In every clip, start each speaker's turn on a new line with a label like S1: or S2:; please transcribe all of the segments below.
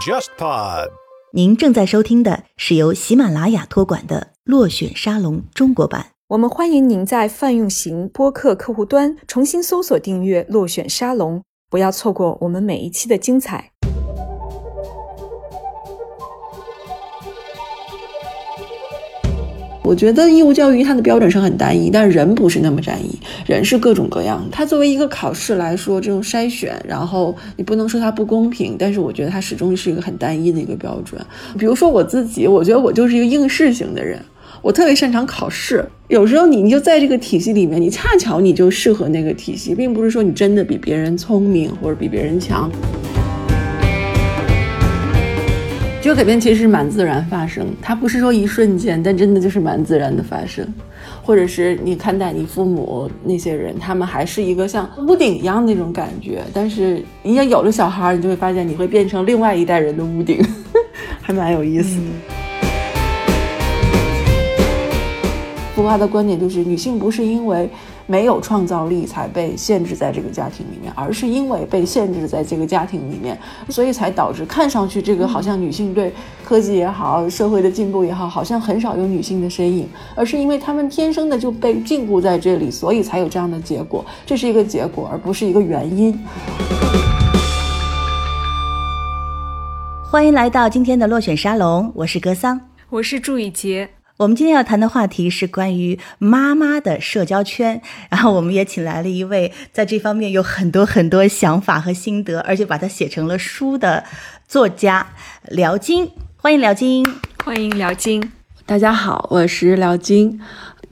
S1: JustPod。
S2: 您正在收听的是由喜马拉雅托管的《落选沙龙》中国版。
S3: 我们欢迎您在泛用型播客客户端重新搜索订阅“落选沙龙”，不要错过我们每一期的精彩。
S4: 我觉得义务教育它的标准是很单一，但是人不是那么单一，人是各种各样。它作为一个考试来说，这种筛选，然后你不能说它不公平，但是我觉得它始终是一个很单一的一个标准。比如说我自己，我觉得我就是一个应试型的人，我特别擅长考试。有时候你你就在这个体系里面，你恰巧你就适合那个体系，并不是说你真的比别人聪明或者比别人强。这个改变其实是蛮自然发生，它不是说一瞬间，但真的就是蛮自然的发生。或者是你看待你父母那些人，他们还是一个像屋顶一样那种感觉，但是你要有了小孩，你就会发现你会变成另外一代人的屋顶，还蛮有意思的。福娃的观点就是，女性不是因为。没有创造力才被限制在这个家庭里面，而是因为被限制在这个家庭里面，所以才导致看上去这个好像女性对科技也好、社会的进步也好，好像很少有女性的身影，而是因为她们天生的就被禁锢在这里，所以才有这样的结果。这是一个结果，而不是一个原因。
S2: 欢迎来到今天的落选沙龙，我是格桑，
S3: 我是祝雨洁。
S2: 我们今天要谈的话题是关于妈妈的社交圈，然后我们也请来了一位在这方面有很多很多想法和心得，而且把它写成了书的作家辽金。欢迎辽金，
S3: 欢迎辽金。
S4: 大家好，我是辽金。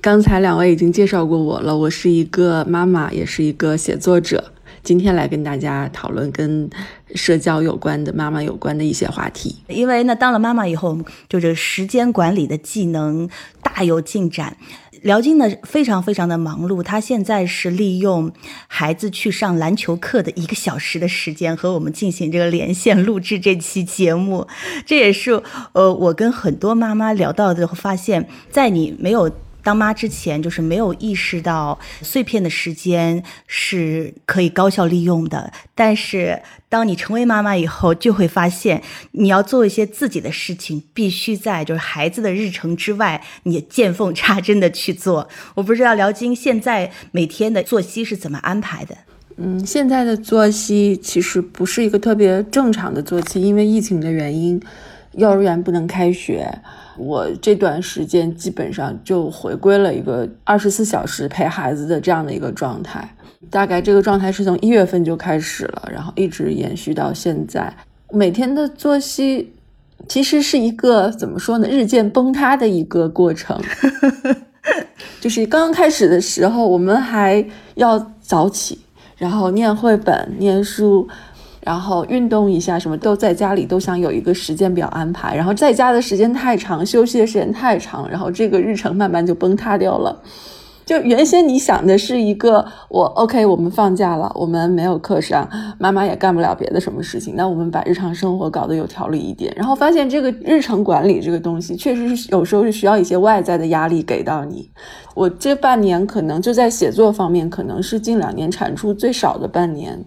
S4: 刚才两位已经介绍过我了，我是一个妈妈，也是一个写作者。今天来跟大家讨论跟社交有关的、妈妈有关的一些话题。
S2: 因为呢，当了妈妈以后，就这时间管理的技能大有进展。辽金呢，非常非常的忙碌，他现在是利用孩子去上篮球课的一个小时的时间，和我们进行这个连线录制这期节目。这也是呃，我跟很多妈妈聊到的，发现，在你没有。当妈之前，就是没有意识到碎片的时间是可以高效利用的。但是，当你成为妈妈以后，就会发现你要做一些自己的事情，必须在就是孩子的日程之外，你见缝插针的去做。我不知道辽金现在每天的作息是怎么安排的？
S4: 嗯，现在的作息其实不是一个特别正常的作息，因为疫情的原因，幼儿园不能开学。我这段时间基本上就回归了一个二十四小时陪孩子的这样的一个状态，大概这个状态是从一月份就开始了，然后一直延续到现在。每天的作息其实是一个怎么说呢，日渐崩塌的一个过程。就是刚刚开始的时候，我们还要早起，然后念绘本、念书。然后运动一下，什么都在家里都想有一个时间表安排。然后在家的时间太长，休息的时间太长，然后这个日程慢慢就崩塌掉了。就原先你想的是一个，我 OK，我们放假了，我们没有课上，妈妈也干不了别的什么事情，那我们把日常生活搞得有条理一点。然后发现这个日程管理这个东西，确实是有时候是需要一些外在的压力给到你。我这半年可能就在写作方面，可能是近两年产出最少的半年。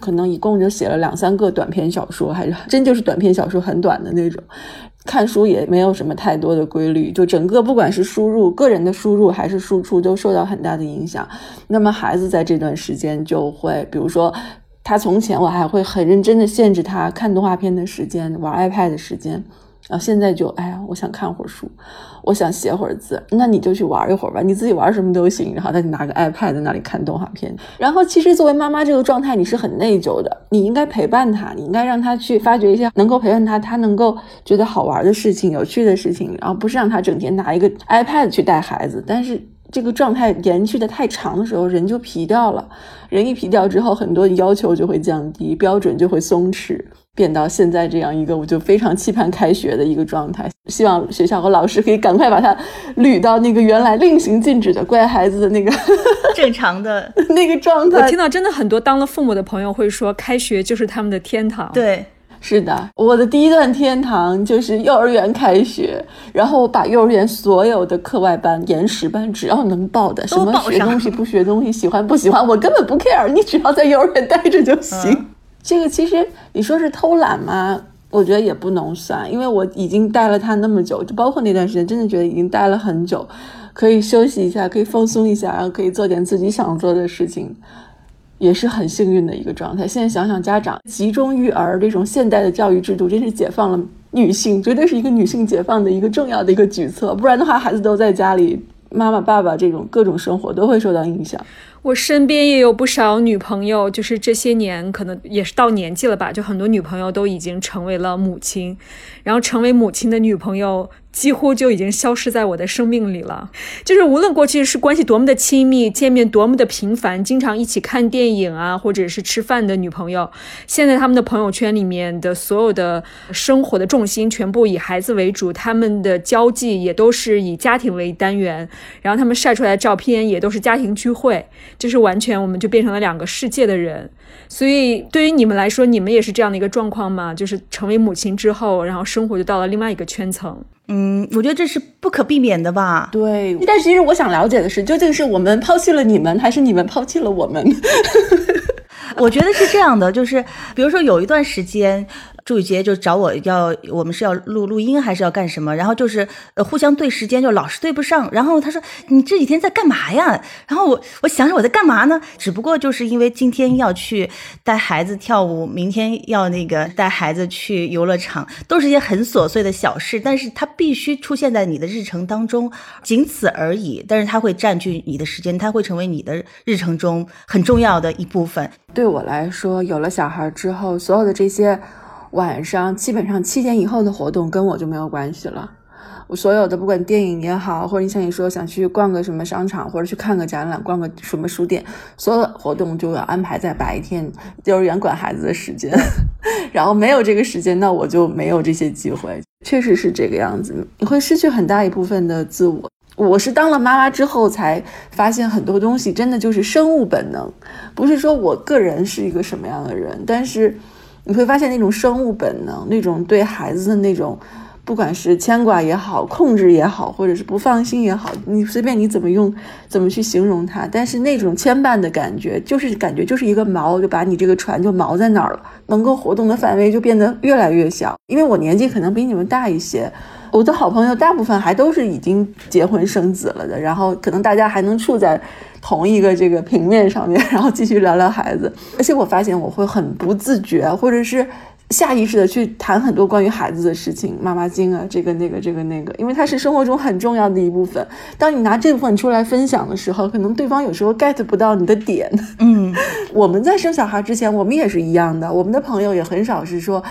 S4: 可能一共就写了两三个短篇小说，还是真就是短篇小说，很短的那种。看书也没有什么太多的规律，就整个不管是输入个人的输入还是输出，都受到很大的影响。那么孩子在这段时间就会，比如说他从前我还会很认真的限制他看动画片的时间，玩 iPad 的时间。然后现在就，哎呀，我想看会儿书，我想写会儿字，那你就去玩一会儿吧，你自己玩什么都行。然后他就拿个 iPad 在那里看动画片。然后其实作为妈妈这个状态，你是很内疚的，你应该陪伴他，你应该让他去发掘一些能够陪伴他，他能够觉得好玩的事情、有趣的事情，然后不是让他整天拿一个 iPad 去带孩子。但是这个状态延续的太长的时候，人就疲掉了。人一疲掉之后，很多要求就会降低，标准就会松弛。变到现在这样一个，我就非常期盼开学的一个状态，希望学校和老师可以赶快把它捋到那个原来令行禁止的乖孩子的那个
S2: 正常的
S4: 那个状态。
S3: 我听到真的很多当了父母的朋友会说，开学就是他们的天堂。
S2: 对，
S4: 是的，我的第一段天堂就是幼儿园开学，然后我把幼儿园所有的课外班、延时班，只要能报的，什么学东西不学东西，喜欢不喜欢，我根本不 care，你只要在幼儿园待着就行。嗯、这个其实你说是偷懒吗？我觉得也不能算，因为我已经带了他那么久，就包括那段时间，真的觉得已经带了很久，可以休息一下，可以放松一下，然后可以做点自己想做的事情。也是很幸运的一个状态。现在想想，家长集中育儿这种现代的教育制度，真是解放了女性，绝对是一个女性解放的一个重要的一个举措。不然的话，孩子都在家里，妈妈、爸爸这种各种生活都会受到影响。
S3: 我身边也有不少女朋友，就是这些年可能也是到年纪了吧，就很多女朋友都已经成为了母亲，然后成为母亲的女朋友。几乎就已经消失在我的生命里了。就是无论过去是关系多么的亲密，见面多么的频繁，经常一起看电影啊，或者是吃饭的女朋友，现在他们的朋友圈里面的所有的生活的重心全部以孩子为主，他们的交际也都是以家庭为单元，然后他们晒出来的照片也都是家庭聚会，就是完全我们就变成了两个世界的人。所以对于你们来说，你们也是这样的一个状况吗？就是成为母亲之后，然后生活就到了另外一个圈层。
S2: 嗯，我觉得这是不可避免的吧。
S4: 对，但其实我想了解的是，究竟是我们抛弃了你们，还是你们抛弃了我们？
S2: 我觉得是这样的，就是比如说有一段时间。祝宇杰就找我要，我们是要录录音还是要干什么？然后就是呃互相对时间，就老是对不上。然后他说：“你这几天在干嘛呀？”然后我我想想我在干嘛呢？只不过就是因为今天要去带孩子跳舞，明天要那个带孩子去游乐场，都是一些很琐碎的小事，但是它必须出现在你的日程当中，仅此而已。但是它会占据你的时间，它会成为你的日程中很重要的一部分。
S4: 对我来说，有了小孩之后，所有的这些。晚上基本上七点以后的活动跟我就没有关系了。我所有的不管电影也好，或者你像你说想去逛个什么商场，或者去看个展览，逛个什么书店，所有的活动就要安排在白天幼儿园管孩子的时间。然后没有这个时间，那我就没有这些机会。确实是这个样子，你会失去很大一部分的自我。我是当了妈妈之后才发现很多东西真的就是生物本能，不是说我个人是一个什么样的人，但是。你会发现那种生物本能，那种对孩子的那种，不管是牵挂也好，控制也好，或者是不放心也好，你随便你怎么用，怎么去形容它，但是那种牵绊的感觉，就是感觉就是一个锚，就把你这个船就锚在那儿了，能够活动的范围就变得越来越小。因为我年纪可能比你们大一些。我的好朋友大部分还都是已经结婚生子了的，然后可能大家还能处在同一个这个平面上面，然后继续聊聊孩子。而且我发现我会很不自觉，或者是。下意识的去谈很多关于孩子的事情，妈妈经啊，这个那个这个那个，因为它是生活中很重要的一部分。当你拿这部分出来分享的时候，可能对方有时候 get 不到你的点。
S2: 嗯，
S4: 我们在生小孩之前，我们也是一样的，我们的朋友也很少是说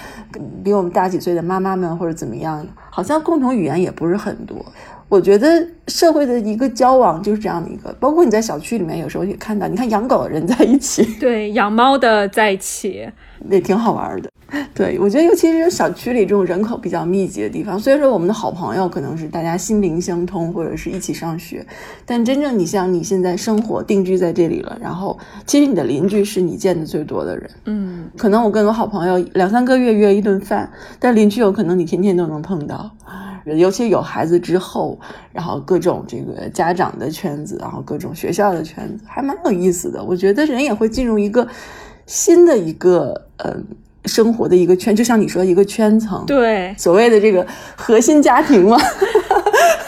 S4: 比我们大几岁的妈妈们或者怎么样，好像共同语言也不是很多。我觉得社会的一个交往就是这样的一个，包括你在小区里面有时候也看到，你看养狗的人在一起，
S3: 对，养猫的在一起，
S4: 也挺好玩的。对，我觉得尤其是小区里这种人口比较密集的地方，虽然说我们的好朋友可能是大家心灵相通，或者是一起上学，但真正你像你现在生活定居在这里了，然后其实你的邻居是你见的最多的人。
S3: 嗯，
S4: 可能我跟我好朋友两三个月约一顿饭，但邻居有可能你天天都能碰到。尤其有孩子之后，然后各种这个家长的圈子，然后各种学校的圈子，还蛮有意思的。我觉得人也会进入一个新的一个嗯。生活的一个圈，就像你说一个圈层，
S3: 对，
S4: 所谓的这个核心家庭嘛。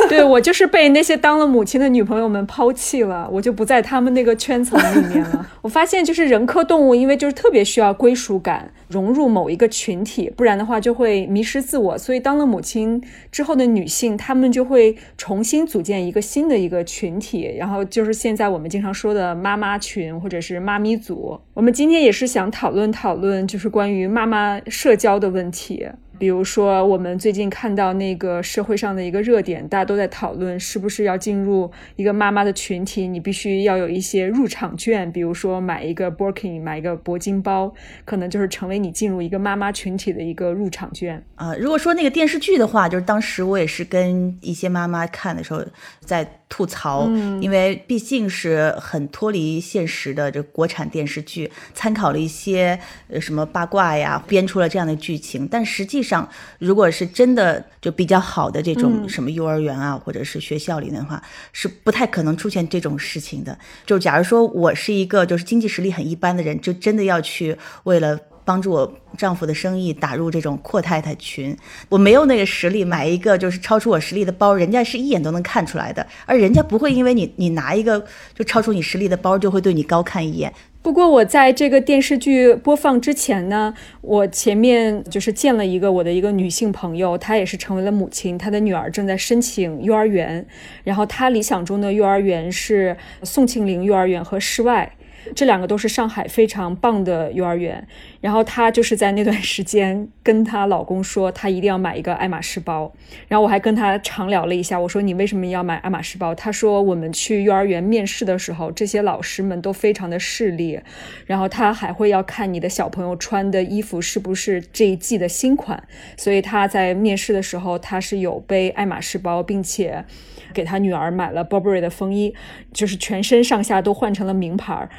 S3: 对我就是被那些当了母亲的女朋友们抛弃了，我就不在他们那个圈层里面了。我发现就是人科动物，因为就是特别需要归属感，融入某一个群体，不然的话就会迷失自我。所以当了母亲之后的女性，她们就会重新组建一个新的一个群体，然后就是现在我们经常说的妈妈群或者是妈咪组。我们今天也是想讨论讨论，就是关于妈妈社交的问题。比如说，我们最近看到那个社会上的一个热点，大家都在讨论是不是要进入一个妈妈的群体，你必须要有一些入场券，比如说买一个 Birkin，买一个铂金包，可能就是成为你进入一个妈妈群体的一个入场券
S2: 啊。如果说那个电视剧的话，就是当时我也是跟一些妈妈看的时候，在吐槽，因为毕竟是很脱离现实的这国产电视剧，参考了一些呃什么八卦呀，编出了这样的剧情。但实际上，如果是真的就比较好的这种什么幼儿园啊，或者是学校里面的话，是不太可能出现这种事情的。就假如说我是一个就是经济实力很一般的人，就真的要去为了。帮助我丈夫的生意打入这种阔太太群，我没有那个实力买一个就是超出我实力的包，人家是一眼都能看出来的，而人家不会因为你你拿一个就超出你实力的包就会对你高看一眼。
S3: 不过我在这个电视剧播放之前呢，我前面就是见了一个我的一个女性朋友，她也是成为了母亲，她的女儿正在申请幼儿园，然后她理想中的幼儿园是宋庆龄幼儿园和室外。这两个都是上海非常棒的幼儿园，然后她就是在那段时间跟她老公说，她一定要买一个爱马仕包。然后我还跟她长聊了一下，我说你为什么要买爱马仕包？她说我们去幼儿园面试的时候，这些老师们都非常的势利，然后她还会要看你的小朋友穿的衣服是不是这一季的新款，所以她在面试的时候她是有背爱马仕包，并且。给他女儿买了 Burberry 的风衣，就是全身上下都换成了名牌。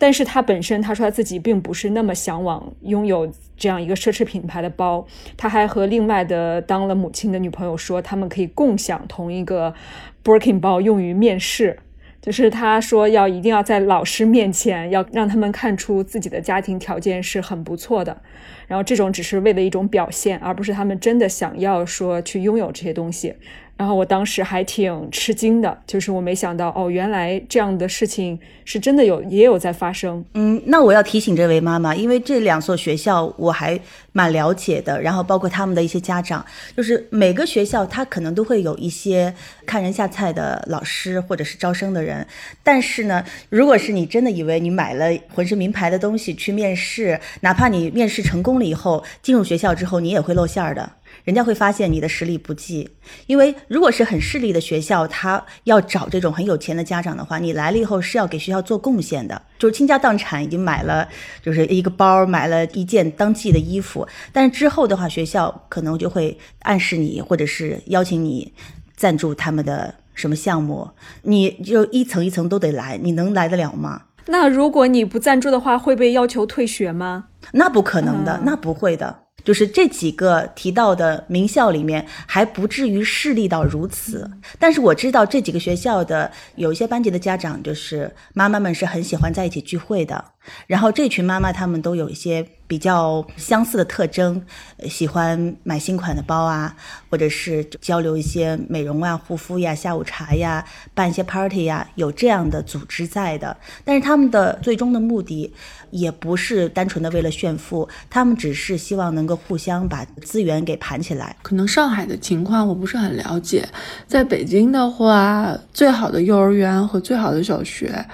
S3: 但是他本身他说他自己并不是那么向往拥有这样一个奢侈品牌的包。他还和另外的当了母亲的女朋友说，他们可以共享同一个 Birkin 包用于面试。就是他说要一定要在老师面前要让他们看出自己的家庭条件是很不错的。然后这种只是为了一种表现，而不是他们真的想要说去拥有这些东西。然后我当时还挺吃惊的，就是我没想到哦，原来这样的事情是真的有，也有在发生。
S2: 嗯，那我要提醒这位妈妈，因为这两所学校我还蛮了解的，然后包括他们的一些家长，就是每个学校他可能都会有一些看人下菜的老师或者是招生的人，但是呢，如果是你真的以为你买了浑身名牌的东西去面试，哪怕你面试成功了以后进入学校之后，你也会露馅儿的。人家会发现你的实力不济，因为如果是很势利的学校，他要找这种很有钱的家长的话，你来了以后是要给学校做贡献的，就是倾家荡产已经买了，就是一个包，买了一件当季的衣服。但是之后的话，学校可能就会暗示你，或者是邀请你赞助他们的什么项目，你就一层一层都得来，你能来得了吗？
S3: 那如果你不赞助的话，会被要求退学吗？
S2: 那不可能的，那不会的。就是这几个提到的名校里面，还不至于势利到如此。但是我知道这几个学校的有一些班级的家长，就是妈妈们是很喜欢在一起聚会的。然后这群妈妈她们都有一些比较相似的特征，喜欢买新款的包啊，或者是交流一些美容啊、护肤呀、下午茶呀、办一些 party 呀，有这样的组织在的。但是他们的最终的目的也不是单纯的为了炫富，他们只是希望能够互相把资源给盘起来。
S4: 可能上海的情况我不是很了解，在北京的话，最好的幼儿园和最好的小学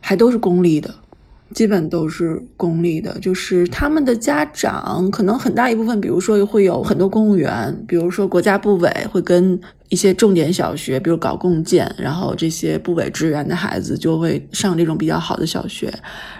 S4: 还都是公立的。基本都是公立的，就是他们的家长可能很大一部分，比如说会有很多公务员，比如说国家部委会跟。一些重点小学，比如搞共建，然后这些部委支援的孩子就会上这种比较好的小学。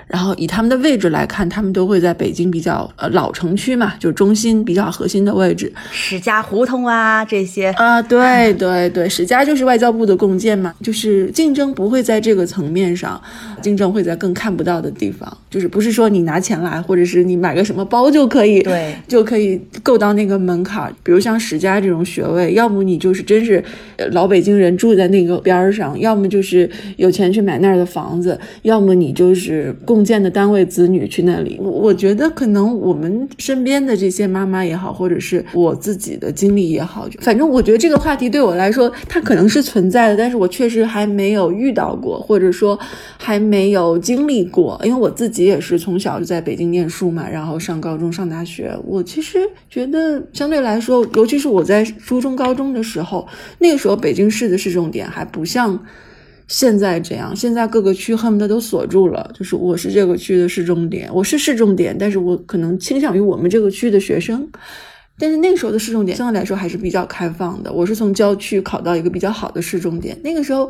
S4: 然后以他们的位置来看，他们都会在北京比较呃老城区嘛，就中心比较核心的位置，
S2: 史家胡同啊这些
S4: 啊，对对对，史家就是外交部的共建嘛，就是竞争不会在这个层面上，竞争会在更看不到的地方，就是不是说你拿钱来，或者是你买个什么包就可以，
S2: 对，
S4: 就可以够到那个门槛。比如像史家这种学位，要不你就是真。是老北京人住在那个边儿上，要么就是有钱去买那儿的房子，要么你就是共建的单位子女去那里。我我觉得可能我们身边的这些妈妈也好，或者是我自己的经历也好，反正我觉得这个话题对我来说，它可能是存在的，但是我确实还没有遇到过，或者说还没有经历过。因为我自己也是从小就在北京念书嘛，然后上高中、上大学，我其实觉得相对来说，尤其是我在初中、高中的时候。那个时候，北京市的市重点还不像现在这样。现在各个区恨不得都锁住了，就是我是这个区的市重点，我是市重点，但是我可能倾向于我们这个区的学生。但是那个时候的市重点相对来说还是比较开放的。我是从郊区考到一个比较好的市重点，那个时候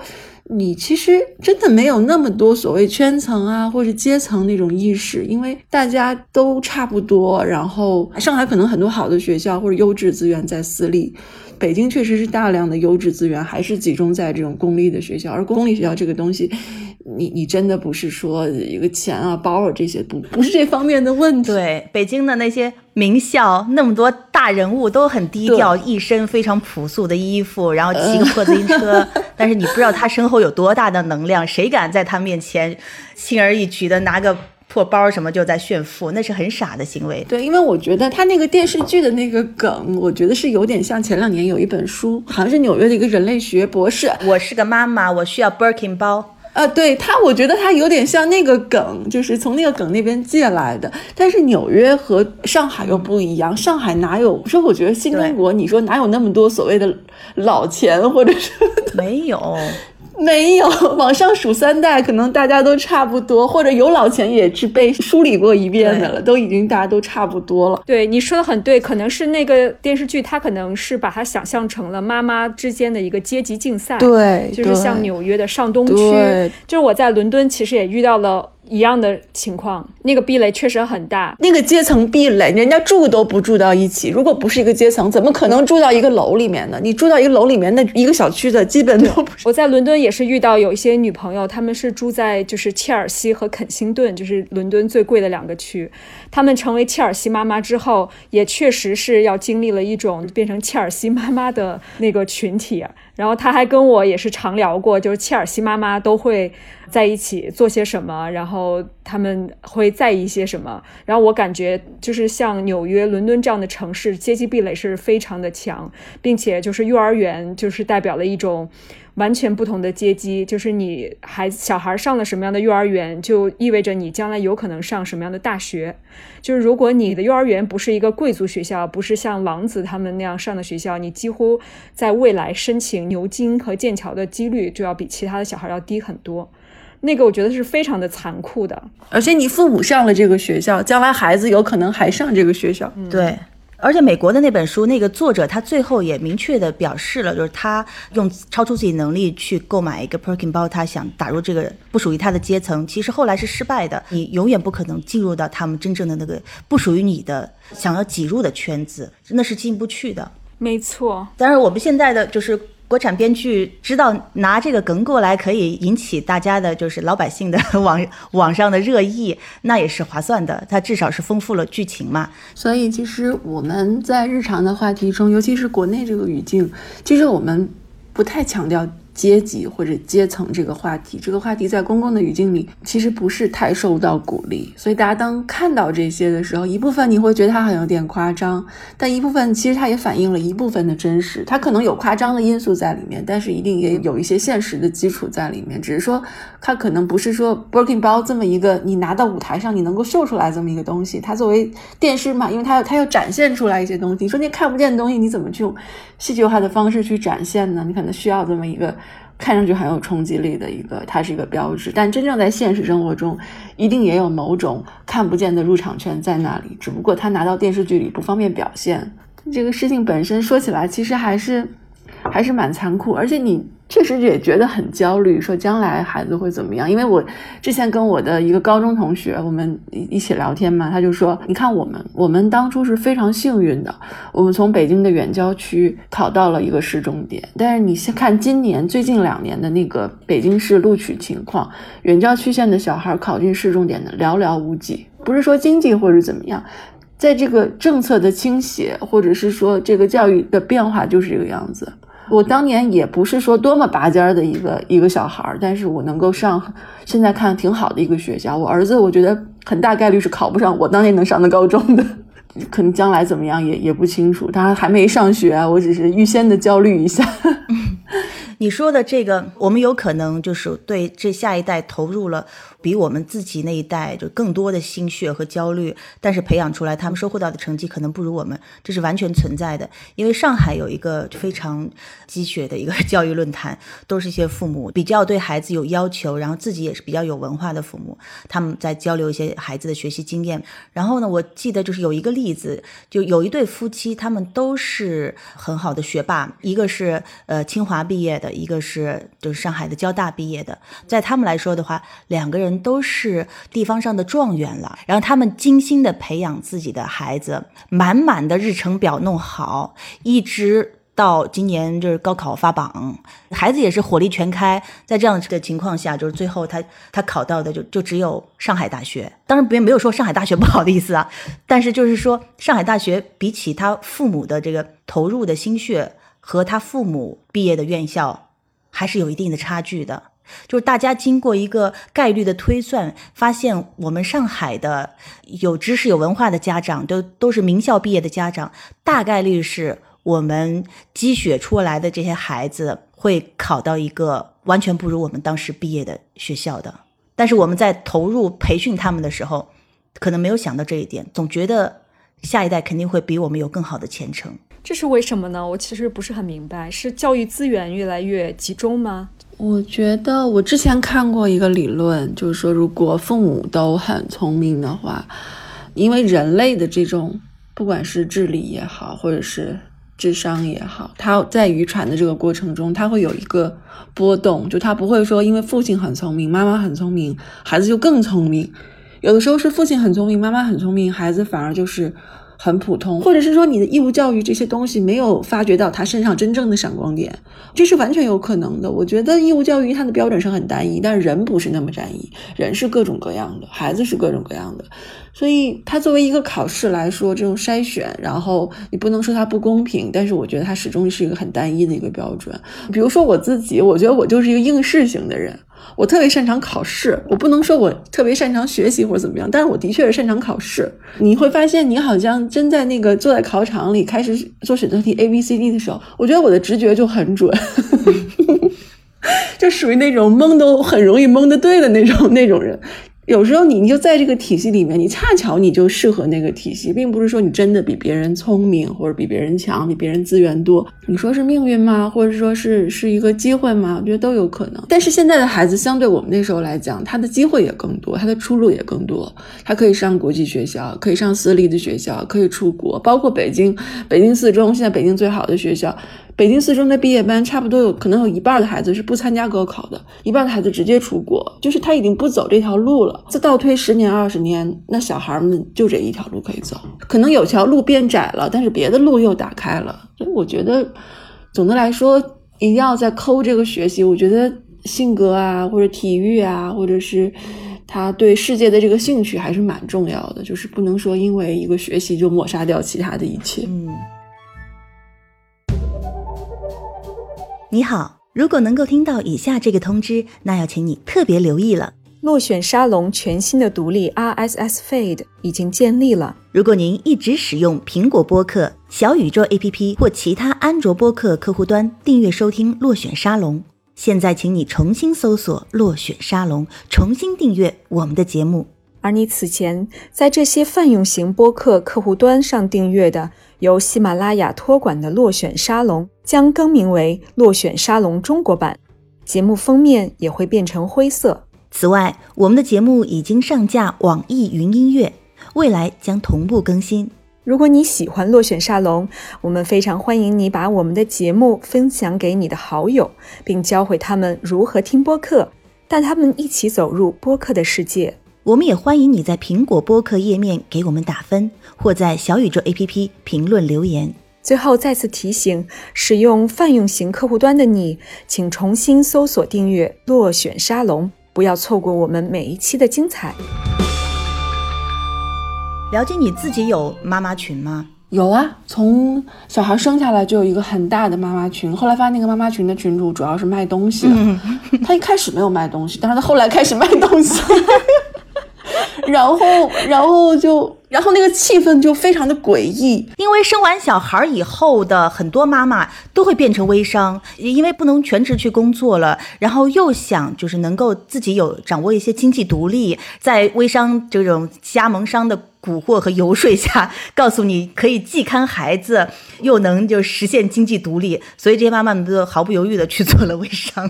S4: 你其实真的没有那么多所谓圈层啊或者阶层那种意识，因为大家都差不多。然后上海可能很多好的学校或者优质资源在私立。北京确实是大量的优质资源还是集中在这种公立的学校，而公立学校这个东西，你你真的不是说一个钱啊包啊这些不不是这方面的问题。
S2: 对，北京的那些名校那么多大人物都很低调，一身非常朴素的衣服，然后骑个破自行车，但是你不知道他身后有多大的能量，谁敢在他面前轻而易举的拿个。破包什么就在炫富，那是很傻的行为。
S4: 对，因为我觉得他那个电视剧的那个梗，我觉得是有点像前两年有一本书，好像是纽约的一个人类学博士。
S2: 我是个妈妈，我需要 Birkin 包。
S4: 呃，对他，我觉得他有点像那个梗，就是从那个梗那边借来的。但是纽约和上海又不一样，上海哪有？说我觉得新中国，你说哪有那么多所谓的老钱，或者是
S2: 没有。
S4: 没有，往上数三代，可能大家都差不多，或者有老钱也是被梳理过一遍的了，都已经大家都差不多了。
S3: 对，你说的很对，可能是那个电视剧，它可能是把它想象成了妈妈之间的一个阶级竞赛。
S4: 对，
S3: 就是像纽约的上东区，就是我在伦敦其实也遇到了。一样的情况，那个壁垒确实很大。
S4: 那个阶层壁垒，人家住都不住到一起。如果不是一个阶层，怎么可能住到一个楼里面呢？你住到一个楼里面，那一个小区的基本都不是。
S3: 我在伦敦也是遇到有一些女朋友，她们是住在就是切尔西和肯辛顿，就是伦敦最贵的两个区。她们成为切尔西妈妈之后，也确实是要经历了一种变成切尔西妈妈的那个群体。然后她还跟我也是常聊过，就是切尔西妈妈都会。在一起做些什么，然后他们会在意些什么，然后我感觉就是像纽约、伦敦这样的城市，阶级壁垒是非常的强，并且就是幼儿园就是代表了一种完全不同的阶级，就是你孩子小孩上了什么样的幼儿园，就意味着你将来有可能上什么样的大学。就是如果你的幼儿园不是一个贵族学校，不是像王子他们那样上的学校，你几乎在未来申请牛津和剑桥的几率就要比其他的小孩要低很多。那个我觉得是非常的残酷的，
S4: 而且你父母上了这个学校，将来孩子有可能还上这个学校。
S2: 对，而且美国的那本书，那个作者他最后也明确的表示了，就是他用超出自己能力去购买一个 Perkin 包，他想打入这个不属于他的阶层，其实后来是失败的。你永远不可能进入到他们真正的那个不属于你的想要挤入的圈子，那是进不去的。
S3: 没错，
S2: 但是我们现在的就是。国产编剧知道拿这个梗过来可以引起大家的，就是老百姓的 网网上的热议，那也是划算的。它至少是丰富了剧情嘛。
S4: 所以其实我们在日常的话题中，尤其是国内这个语境，其实我们不太强调。阶级或者阶层这个话题，这个话题在公共的语境里其实不是太受到鼓励，所以大家当看到这些的时候，一部分你会觉得它很有点夸张，但一部分其实它也反映了一部分的真实，它可能有夸张的因素在里面，但是一定也有一些现实的基础在里面，只是说它可能不是说 Birkin 包这么一个你拿到舞台上你能够秀出来这么一个东西，它作为电视嘛，因为它要它要展现出来一些东西，你说那看不见的东西你怎么去用戏剧化的方式去展现呢？你可能需要这么一个。看上去很有冲击力的一个，它是一个标志，但真正在现实生活中，一定也有某种看不见的入场券在那里，只不过它拿到电视剧里不方便表现。这个事情本身说起来，其实还是还是蛮残酷，而且你。确实也觉得很焦虑，说将来孩子会怎么样？因为我之前跟我的一个高中同学，我们一一起聊天嘛，他就说：“你看我们，我们当初是非常幸运的，我们从北京的远郊区考到了一个市重点。但是你先看今年最近两年的那个北京市录取情况，远郊区县的小孩考进市重点的寥寥无几。不是说经济或者怎么样，在这个政策的倾斜，或者是说这个教育的变化，就是这个样子。”我当年也不是说多么拔尖儿的一个一个小孩儿，但是我能够上现在看挺好的一个学校。我儿子我觉得很大概率是考不上我当年能上的高中的，可能将来怎么样也也不清楚。他还没上学，我只是预先的焦虑一下。
S2: 你说的这个，我们有可能就是对这下一代投入了比我们自己那一代就更多的心血和焦虑，但是培养出来他们收获到的成绩可能不如我们，这是完全存在的。因为上海有一个非常鸡血的一个教育论坛，都是一些父母比较对孩子有要求，然后自己也是比较有文化的父母，他们在交流一些孩子的学习经验。然后呢，我记得就是有一个例子，就有一对夫妻，他们都是很好的学霸，一个是呃清华毕业的。一个是就是上海的交大毕业的，在他们来说的话，两个人都是地方上的状元了。然后他们精心的培养自己的孩子，满满的日程表弄好，一直到今年就是高考发榜，孩子也是火力全开。在这样的情况下，就是最后他他考到的就就只有上海大学。当然，别没有说上海大学不好的意思啊，但是就是说上海大学比起他父母的这个投入的心血。和他父母毕业的院校还是有一定的差距的，就是大家经过一个概率的推算，发现我们上海的有知识、有文化的家长都都是名校毕业的家长，大概率是我们积雪出来的这些孩子会考到一个完全不如我们当时毕业的学校的。但是我们在投入培训他们的时候，可能没有想到这一点，总觉得下一代肯定会比我们有更好的前程。
S3: 这是为什么呢？我其实不是很明白，是教育资源越来越集中吗？
S4: 我觉得我之前看过一个理论，就是说，如果父母都很聪明的话，因为人类的这种不管是智力也好，或者是智商也好，它在遗传的这个过程中，它会有一个波动，就它不会说因为父亲很聪明，妈妈很聪明，孩子就更聪明。有的时候是父亲很聪明，妈妈很聪明，孩子反而就是。很普通，或者是说你的义务教育这些东西没有发掘到他身上真正的闪光点，这是完全有可能的。我觉得义务教育它的标准是很单一，但是人不是那么单一，人是各种各样的，孩子是各种各样的，所以它作为一个考试来说，这种筛选，然后你不能说它不公平，但是我觉得它始终是一个很单一的一个标准。比如说我自己，我觉得我就是一个应试型的人。我特别擅长考试，我不能说我特别擅长学习或者怎么样，但是我的确是擅长考试。你会发现，你好像真在那个坐在考场里开始做选择题 A B C D 的时候，我觉得我的直觉就很准，就属于那种蒙都很容易蒙的对的那种那种人。有时候你你就在这个体系里面，你恰巧你就适合那个体系，并不是说你真的比别人聪明或者比别人强，比别人资源多。你说是命运吗？或者说是是一个机会吗？我觉得都有可能。但是现在的孩子相对我们那时候来讲，他的机会也更多，他的出路也更多。他可以上国际学校，可以上私立的学校，可以出国，包括北京北京四中，现在北京最好的学校。北京四中的毕业班，差不多有可能有一半的孩子是不参加高考的，一半的孩子直接出国，就是他已经不走这条路了。再倒推十年、二十年，那小孩们就这一条路可以走，可能有条路变窄了，但是别的路又打开了。所以我觉得，总的来说，一定要在抠这个学习。我觉得性格啊，或者体育啊，或者是他对世界的这个兴趣，还是蛮重要的。就是不能说因为一个学习就抹杀掉其他的一切。
S2: 嗯。你好，如果能够听到以下这个通知，那要请你特别留意了。
S3: 落选沙龙全新的独立 RSS feed 已经建立了。
S2: 如果您一直使用苹果播客、小宇宙 APP 或其他安卓播客客户端订阅收听落选沙龙，现在请你重新搜索落选沙龙，重新订阅我们的节目。
S3: 而你此前在这些泛用型播客客户端上订阅的。由喜马拉雅托管的落选沙龙将更名为落选沙龙中国版，节目封面也会变成灰色。
S2: 此外，我们的节目已经上架网易云音乐，未来将同步更新。
S3: 如果你喜欢落选沙龙，我们非常欢迎你把我们的节目分享给你的好友，并教会他们如何听播客，带他们一起走入播客的世界。
S2: 我们也欢迎你在苹果播客页面给我们打分，或在小宇宙 APP 评论留言。
S3: 最后再次提醒，使用泛用型客户端的你，请重新搜索订阅“落选沙龙”，不要错过我们每一期的精彩。
S2: 了解你自己有妈妈群吗？
S4: 有啊，从小孩生下来就有一个很大的妈妈群。后来发现那个妈妈群的群主主要是卖东西的，他一开始没有卖东西，但是他后来开始卖东西。然后，然后就然后那个气氛就非常的诡异。
S2: 因为生完小孩以后的很多妈妈都会变成微商，因为不能全职去工作了，然后又想就是能够自己有掌握一些经济独立，在微商这种加盟商的。蛊惑和游说下，告诉你可以既看孩子，又能就实现经济独立，所以这些妈妈们都毫不犹豫的去做了微商。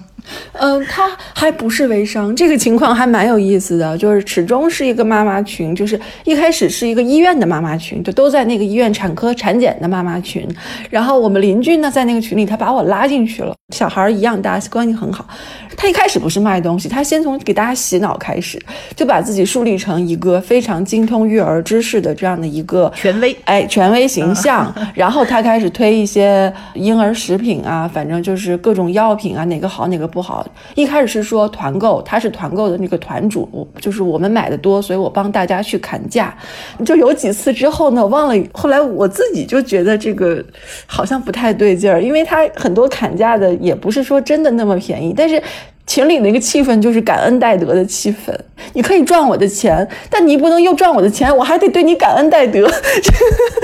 S4: 嗯，他还不是微商，这个情况还蛮有意思的，就是始终是一个妈妈群，就是一开始是一个医院的妈妈群，就都在那个医院产科产检的妈妈群。然后我们邻居呢，在那个群里，他把我拉进去了，小孩一样大，关系很好。他一开始不是卖东西，他先从给大家洗脑开始，就把自己树立成一个非常精通育儿。知识的这样的一个
S2: 权威，
S4: 哎，权威形象。然后他开始推一些婴儿食品啊，反正就是各种药品啊，哪个好哪个不好。一开始是说团购，他是团购的那个团主，就是我们买的多，所以我帮大家去砍价。就有几次之后呢，忘了。后来我自己就觉得这个好像不太对劲儿，因为他很多砍价的也不是说真的那么便宜，但是。群里那个气氛就是感恩戴德的气氛，你可以赚我的钱，但你不能又赚我的钱，我还得对你感恩戴德，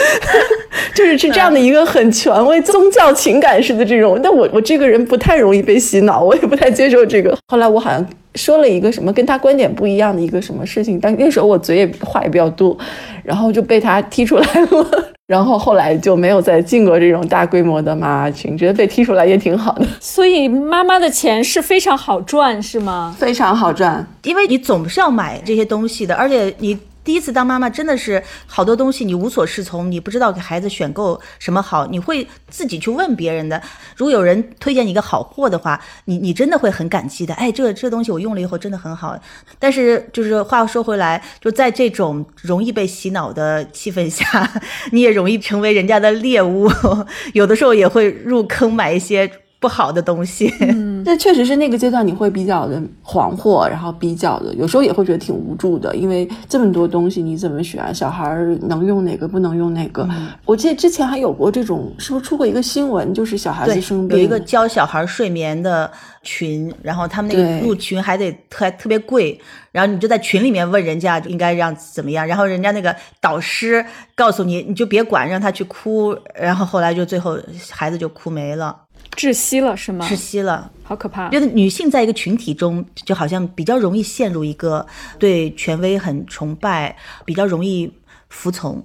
S4: 就是是这样的一个很权威、宗教情感式的这种。但我我这个人不太容易被洗脑，我也不太接受这个。后来我好像。说了一个什么跟他观点不一样的一个什么事情，但那时候我嘴也话也比较多，然后就被他踢出来了。然后后来就没有再进过这种大规模的妈妈群，觉得被踢出来也挺好的。
S3: 所以妈妈的钱是非常好赚，是吗？
S4: 非常好赚，
S2: 因为你总是要买这些东西的，而且你。第一次当妈妈真的是好多东西你无所适从，你不知道给孩子选购什么好，你会自己去问别人的。如果有人推荐一个好货的话，你你真的会很感激的。哎，这个这东西我用了以后真的很好。但是就是话说回来，就在这种容易被洗脑的气氛下，你也容易成为人家的猎物，有的时候也会入坑买一些。不好的东西，
S4: 嗯，那确实是那个阶段你会比较的惶惑，然后比较的，有时候也会觉得挺无助的，因为这么多东西你怎么选？小孩能用哪个，不能用哪个？我记得之前还有过这种，是不是出过一个新闻，就是小孩子生病，
S2: 有一个教小孩睡眠的群，然后他们那个入群还得特特别贵，然后你就在群里面问人家应该让怎么样，然后人家那个导师告诉你，你就别管，让他去哭，然后后来就最后孩子就哭没了。
S3: 窒息了是吗？
S2: 窒息了，
S3: 好可怕。
S2: 觉得女性在一个群体中，就好像比较容易陷入一个对权威很崇拜，比较容易服从，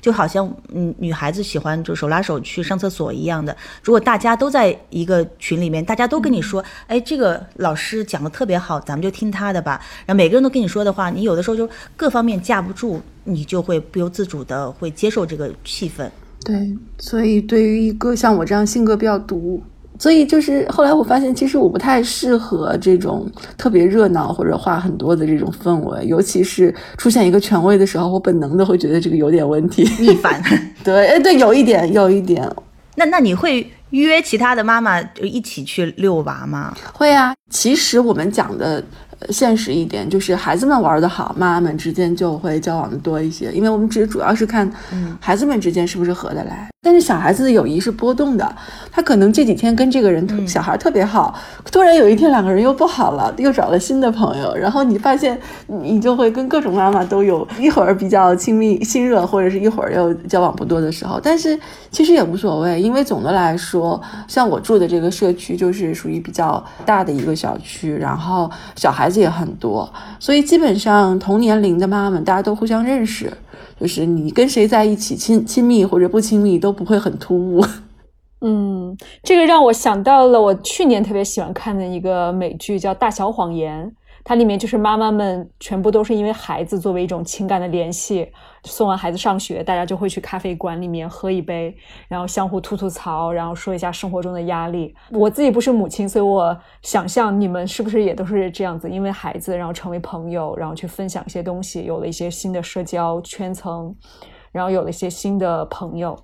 S2: 就好像嗯，女孩子喜欢就手拉手去上厕所一样的。如果大家都在一个群里面，大家都跟你说，哎，这个老师讲的特别好，咱们就听他的吧。然后每个人都跟你说的话，你有的时候就各方面架不住，你就会不由自主的会接受这个气氛。
S4: 对，所以对于一个像我这样性格比较独。所以就是后来我发现，其实我不太适合这种特别热闹或者话很多的这种氛围，尤其是出现一个权威的时候，我本能的会觉得这个有点问题，
S2: 逆反。
S4: 对，哎，对，有一点，有一点。
S2: 那那你会约其他的妈妈就一起去遛娃吗？
S4: 会啊。其实我们讲的。现实一点，就是孩子们玩的好，妈妈们之间就会交往的多一些。因为我们只主要是看孩子们之间是不是合得来。但是小孩子的友谊是波动的，他可能这几天跟这个人小孩特别好，突然有一天两个人又不好了，又找了新的朋友，然后你发现你就会跟各种妈妈都有一会儿比较亲密亲热，或者是一会儿又交往不多的时候。但是其实也无所谓，因为总的来说，像我住的这个社区就是属于比较大的一个小区，然后小孩。孩子也很多，所以基本上同年龄的妈妈们大家都互相认识，就是你跟谁在一起亲亲密或者不亲密都不会很突兀。
S3: 嗯，这个让我想到了我去年特别喜欢看的一个美剧，叫《大小谎言》。它里面就是妈妈们全部都是因为孩子作为一种情感的联系，送完孩子上学，大家就会去咖啡馆里面喝一杯，然后相互吐吐槽，然后说一下生活中的压力。我自己不是母亲，所以我想象你们是不是也都是这样子，因为孩子然后成为朋友，然后去分享一些东西，有了一些新的社交圈层，然后有了一些新的朋友。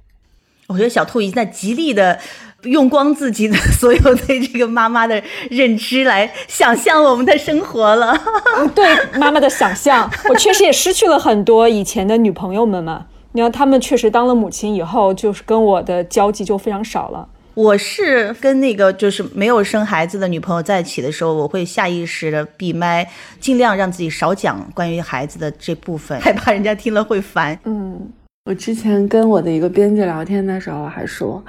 S2: 我觉得小兔已经在极力的用光自己的所有对这个妈妈的认知来想象我们的生活了。
S3: 对妈妈的想象，我确实也失去了很多以前的女朋友们嘛。你看，她们确实当了母亲以后，就是跟我的交集就非常少了。
S2: 我是跟那个就是没有生孩子的女朋友在一起的时候，我会下意识的闭麦，尽量让自己少讲关于孩子的这部分，害怕人家听了会烦。
S3: 嗯，
S4: 我之前跟我的一个编辑聊天的时候还说，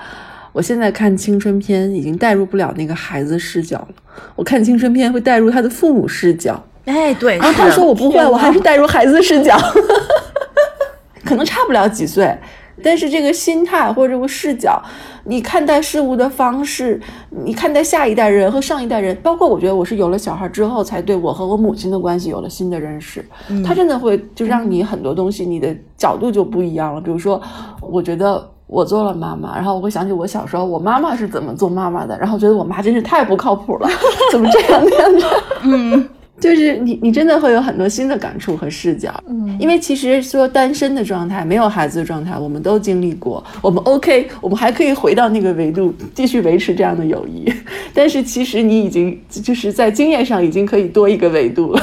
S4: 我现在看青春片已经带入不了那个孩子视角了，我看青春片会带入他的父母视角。
S2: 哎，对，
S4: 然后他说我不会，我还是带入孩子视角，可能差不了几岁，但是这个心态或者这个视角，你看待事物的方式，你看待下一代人和上一代人，包括我觉得我是有了小孩之后，才对我和我母亲的关系有了新的认识。他真的会就让你很多东西，你的角度就不一样了。比如说，我觉得。我做了妈妈，然后我会想起我小时候，我妈妈是怎么做妈妈的，然后觉得我妈真是太不靠谱了，怎么这样那样的？嗯，就是你，你真的会有很多新的感触和视角。嗯，因为其实说单身的状态，没有孩子的状态，我们都经历过，我们 OK，我们还可以回到那个维度，继续维持这样的友谊。但是其实你已经就是在经验上已经可以多一个维度了。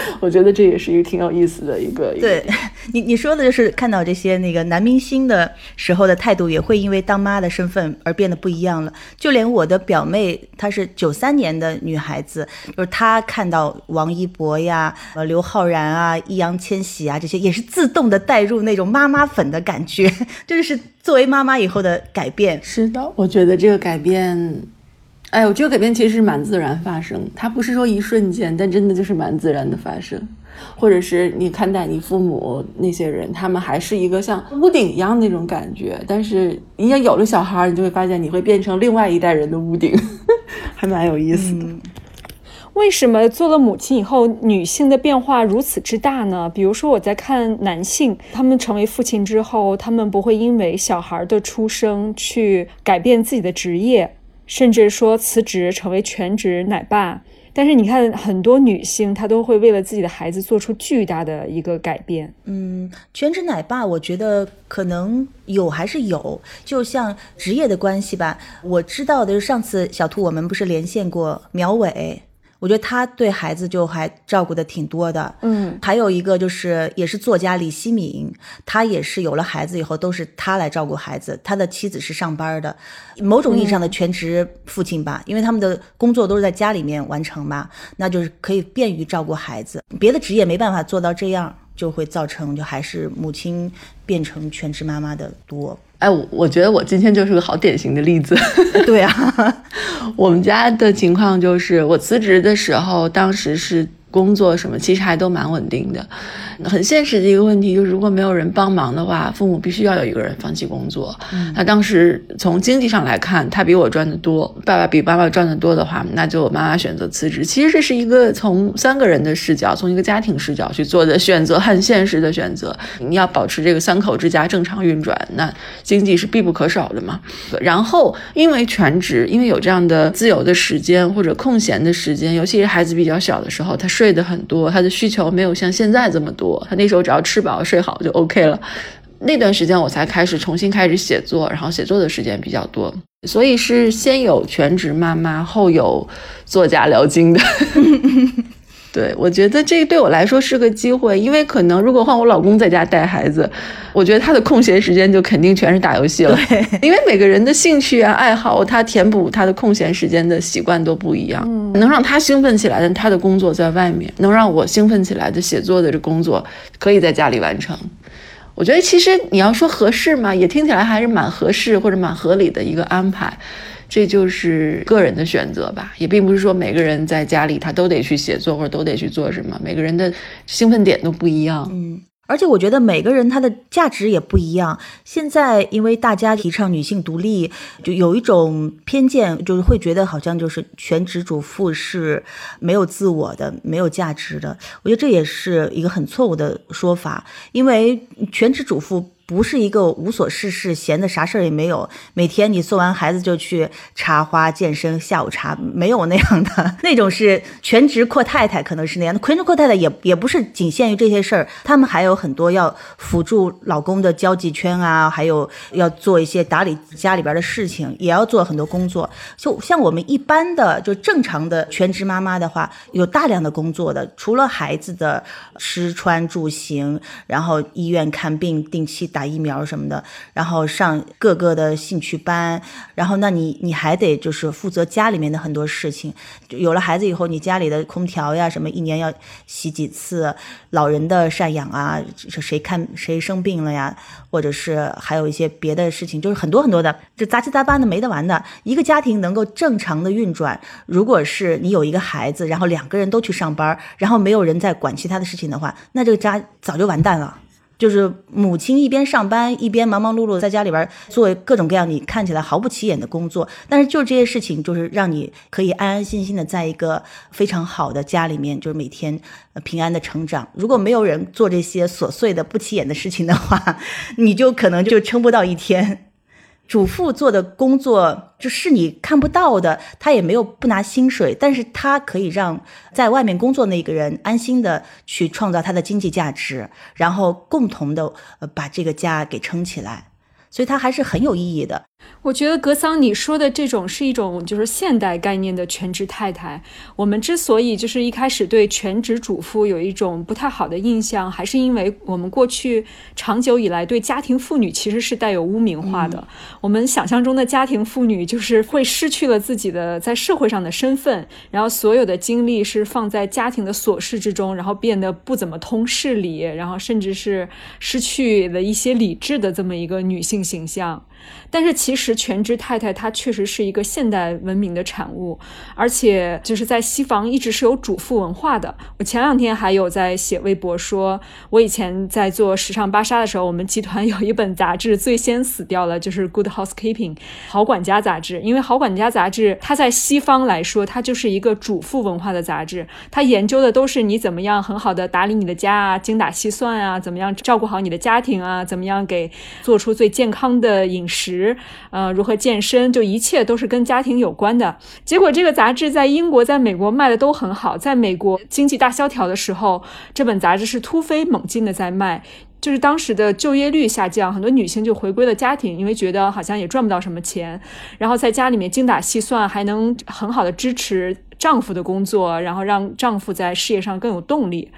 S4: 我觉得这也是一个挺有意思的一个。
S2: 对你你说的就是看到这些那个男明星的时候的态度，也会因为当妈的身份而变得不一样了。就连我的表妹，她是九三年的女孩子，就是她看到王一博呀、呃刘昊然啊、易烊千玺啊这些，也是自动的带入那种妈妈粉的感觉，就是作为妈妈以后的改变。
S4: 是的，我觉得这个改变。哎，我这个改变其实是蛮自然发生，它不是说一瞬间，但真的就是蛮自然的发生。或者是你看待你父母那些人，他们还是一个像屋顶一样那种感觉，但是你要有了小孩，你就会发现你会变成另外一代人的屋顶，还蛮有意思的。
S3: 为什么做了母亲以后，女性的变化如此之大呢？比如说我在看男性，他们成为父亲之后，他们不会因为小孩的出生去改变自己的职业。甚至说辞职成为全职奶爸，但是你看很多女性，她都会为了自己的孩子做出巨大的一个改变。
S2: 嗯，全职奶爸，我觉得可能有还是有，就像职业的关系吧。我知道的是，上次小兔我们不是连线过苗伟。我觉得他对孩子就还照顾的挺多的，
S3: 嗯，
S2: 还有一个就是也是作家李希敏，他也是有了孩子以后都是他来照顾孩子，他的妻子是上班的，某种意义上的全职父亲吧，因为他们的工作都是在家里面完成嘛，那就是可以便于照顾孩子，别的职业没办法做到这样，就会造成就还是母亲变成全职妈妈的多。
S4: 哎，我我觉得我今天就是个好典型的例子。
S2: 对啊，
S4: 我们家的情况就是我辞职的时候，当时是。工作什么其实还都蛮稳定的，很现实的一个问题就是，如果没有人帮忙的话，父母必须要有一个人放弃工作。那当时从经济上来看，他比我赚的多，爸爸比妈妈赚的多的话，那就妈妈选择辞职。其实这是一个从三个人的视角，从一个家庭视角去做的选择，很现实的选择。你要保持这个三口之家正常运转，那经济是必不可少的嘛。然后因为全职，因为有这样的自由的时间或者空闲的时间，尤其是孩子比较小的时候，他睡睡的很多，他的需求没有像现在这么多。他那时候只要吃饱睡好就 OK 了。那段时间我才开始重新开始写作，然后写作的时间比较多，所以是先有全职妈妈，后有作家聊经的。对，我觉得这对我来说是个机会，因为可能如果换我老公在家带孩子，我觉得他的空闲时间就肯定全是打游戏了。因为每个人的兴趣啊、爱好，他填补他的空闲时间的习惯都不一样。能让他兴奋起来的，他的工作在外面；能让我兴奋起来的写作的这工作，可以在家里完成。我觉得其实你要说合适嘛，也听起来还是蛮合适或者蛮合理的一个安排。这就是个人的选择吧，也并不是说每个人在家里他都得去写作或者都得去做什么，每个人的兴奋点都不一样。
S2: 嗯，而且我觉得每个人他的价值也不一样。现在因为大家提倡女性独立，就有一种偏见，就是会觉得好像就是全职主妇是没有自我的、没有价值的。我觉得这也是一个很错误的说法，因为全职主妇。不是一个无所事事、闲的啥事儿也没有，每天你送完孩子就去插花、健身、下午茶，没有那样的 那种是全职阔太太，可能是那样的。全职阔太太也也不是仅限于这些事儿，他们还有很多要辅助老公的交际圈啊，还有要做一些打理家里边的事情，也要做很多工作。就像我们一般的就正常的全职妈妈的话，有大量的工作的，除了孩子的吃穿住行，然后医院看病、定期打。打疫苗什么的，然后上各个的兴趣班，然后那你你还得就是负责家里面的很多事情。有了孩子以后，你家里的空调呀什么一年要洗几次，老人的赡养啊，谁看谁生病了呀，或者是还有一些别的事情，就是很多很多的，这杂七杂八的没得完的。一个家庭能够正常的运转，如果是你有一个孩子，然后两个人都去上班，然后没有人在管其他的事情的话，那这个家早就完蛋了。就是母亲一边上班一边忙忙碌碌在家里边做各种各样你看起来毫不起眼的工作，但是就这些事情，就是让你可以安安心心的在一个非常好的家里面，就是每天平安的成长。如果没有人做这些琐碎的不起眼的事情的话，你就可能就撑不到一天。主妇做的工作就是你看不到的，她也没有不拿薪水，但是她可以让在外面工作那个人安心的去创造他的经济价值，然后共同的呃把这个家给撑起来，所以她还是很有意义的。
S3: 我觉得格桑你说的这种是一种就是现代概念的全职太太。我们之所以就是一开始对全职主妇有一种不太好的印象，还是因为我们过去长久以来对家庭妇女其实是带有污名化的。我们想象中的家庭妇女就是会失去了自己的在社会上的身份，然后所有的精力是放在家庭的琐事之中，然后变得不怎么通事理，然后甚至是失去了一些理智的这么一个女性形象。但是其实全职太太她确实是一个现代文明的产物，而且就是在西方一直是有主妇文化的。我前两天还有在写微博说，我以前在做时尚芭莎的时候，我们集团 有一本杂志最先死掉了，就是《Good Housekeeping》好管家杂志。因为好管家杂志它在西方来说，它就是一个主妇文化的杂志，它研究的都是你怎么样很好的打理你的家啊，精打细算啊，怎么样照顾好你的家庭啊，怎么样给做出最健康的饮食。呃，如何健身，就一切都是跟家庭有关的。结果这个杂志在英国、在美国卖的都很好。在美国经济大萧条的时候，这本杂志是突飞猛进的在卖。就是当时的就业率下降，很多女性就回归了家庭，因为觉得好像也赚不到什么钱，然后在家里面精打细算，还能很好的支持丈夫的工作，然后让丈夫在事业上更有动力。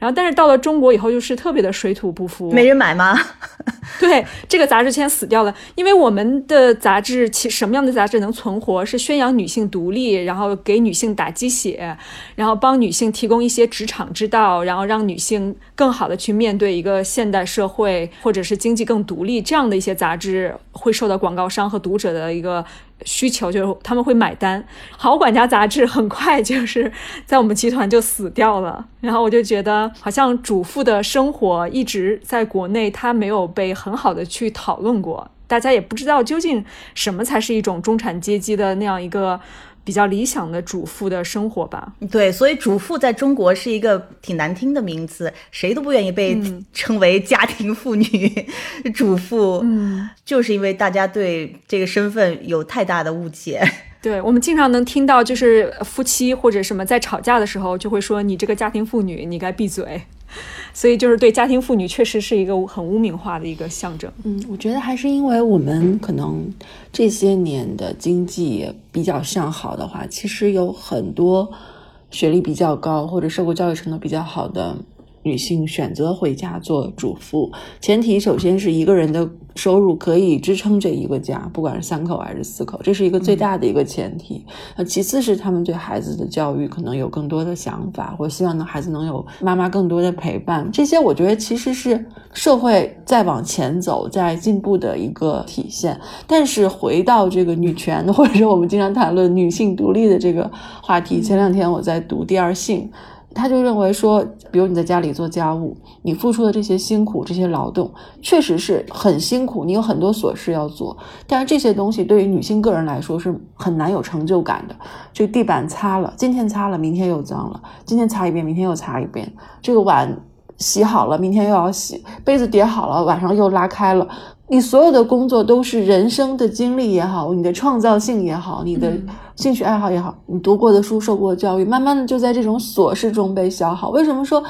S3: 然后，但是到了中国以后，就是特别的水土不服，
S2: 没人买吗？
S3: 对，这个杂志现在死掉了，因为我们的杂志，其什么样的杂志能存活？是宣扬女性独立，然后给女性打鸡血，然后帮女性提供一些职场之道，然后让女性更好的去面对一个现代社会，或者是经济更独立，这样的一些杂志会受到广告商和读者的一个。需求就是他们会买单，《好管家》杂志很快就是在我们集团就死掉了。然后我就觉得，好像主妇的生活一直在国内，它没有被很好的去讨论过，大家也不知道究竟什么才是一种中产阶级的那样一个。比较理想的主妇的生活吧。
S2: 对，所以主妇在中国是一个挺难听的名字，谁都不愿意被称为家庭妇女、主妇。嗯，就是因为大家对这个身份有太大的误解。
S3: 对我们经常能听到，就是夫妻或者什么在吵架的时候，就会说你这个家庭妇女，你该闭嘴。所以，就是对家庭妇女确实是一个很污名化的一个象征。
S4: 嗯，我觉得还是因为我们可能这些年的经济比较向好的话，其实有很多学历比较高或者受过教育程度比较好的。女性选择回家做主妇，前提首先是一个人的收入可以支撑这一个家，不管是三口还是四口，这是一个最大的一个前提。那其次是他们对孩子的教育可能有更多的想法，或希望呢孩子能有妈妈更多的陪伴。这些我觉得其实是社会在往前走、在进步的一个体现。但是回到这个女权，或者说我们经常谈论女性独立的这个话题，前两天我在读《第二性》。他就认为说，比如你在家里做家务，你付出的这些辛苦、这些劳动，确实是很辛苦，你有很多琐事要做。但是这些东西对于女性个人来说是很难有成就感的。这地板擦了，今天擦了，明天又脏了；今天擦一遍，明天又擦一遍。这个碗洗好了，明天又要洗；杯子叠好了，晚上又拉开了。你所有的工作都是人生的经历也好，你的创造性也好，你的兴趣爱好也好，你读过的书、受过的教育，慢慢的就在这种琐事中被消耗。为什么说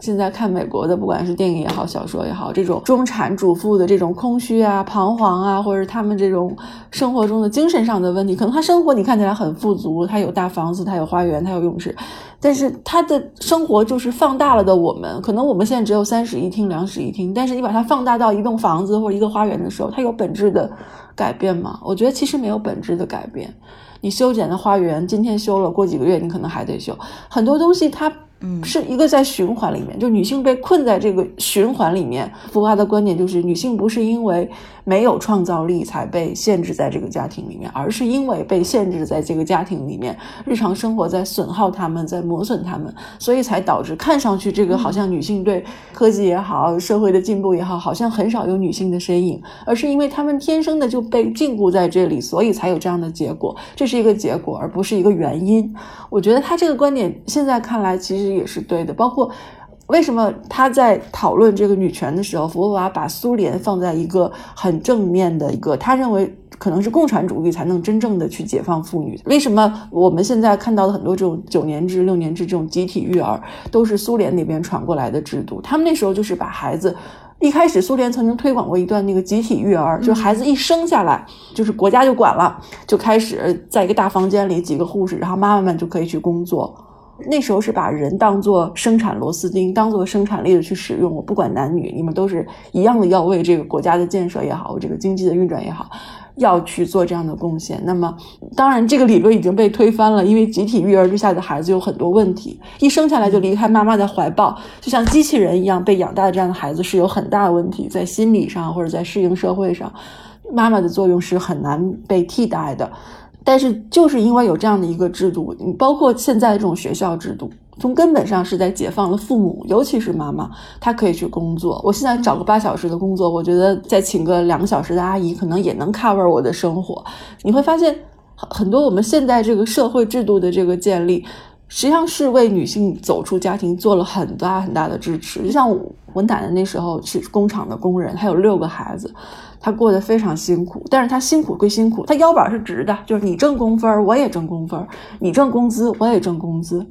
S4: 现在看美国的，不管是电影也好，小说也好，这种中产主妇的这种空虚啊、彷徨啊，或者他们这种生活中的精神上的问题，可能他生活你看起来很富足，他有大房子，他有花园，他有泳池，但是他的生活就是放大了的我们。可能我们现在只有三室一厅、两室一厅，但是你把它放大到一栋房子或者一个花园的时候，它有本质的改变吗？我觉得其实没有本质的改变。你修剪的花园，今天修了，过几个月你可能还得修，很多东西它。是一个在循环里面，就女性被困在这个循环里面。福娃的观点就是，女性不是因为没有创造力才被限制在这个家庭里面，而是因为被限制在这个家庭里面，日常生活在损耗他们，在磨损他们，所以才导致看上去这个好像女性对科技也好，社会的进步也好，好像很少有女性的身影，而是因为他们天生的就被禁锢在这里，所以才有这样的结果。这是一个结果，而不是一个原因。我觉得他这个观点现在看来其实。也是对的，包括为什么他在讨论这个女权的时候，福娃把苏联放在一个很正面的一个，他认为可能是共产主义才能真正的去解放妇女。为什么我们现在看到的很多这种九年制、六年制这种集体育儿，都是苏联那边传过来的制度？他们那时候就是把孩子，一开始苏联曾经推广过一段那个集体育儿，就孩子一生下来就是国家就管了，就开始在一个大房间里几个护士，然后妈妈们就可以去工作。那时候是把人当做生产螺丝钉，当做生产力的去使用。我不管男女，你们都是一样的，要为这个国家的建设也好，这个经济的运转也好，要去做这样的贡献。那么，当然这个理论已经被推翻了，因为集体育儿之下的孩子有很多问题，一生下来就离开妈妈的怀抱，就像机器人一样被养大的这样的孩子是有很大的问题，在心理上或者在适应社会上，妈妈的作用是很难被替代的。但是就是因为有这样的一个制度，你包括现在这种学校制度，从根本上是在解放了父母，尤其是妈妈，她可以去工作。我现在找个八小时的工作，我觉得再请个两个小时的阿姨，可能也能 cover 我的生活。你会发现，很多我们现在这个社会制度的这个建立，实际上是为女性走出家庭做了很大很大的支持。就像我奶奶那时候是工厂的工人，她有六个孩子。他过得非常辛苦，但是他辛苦归辛苦，他腰板是直的，就是你挣工分我也挣工分你挣工资，我也挣工资。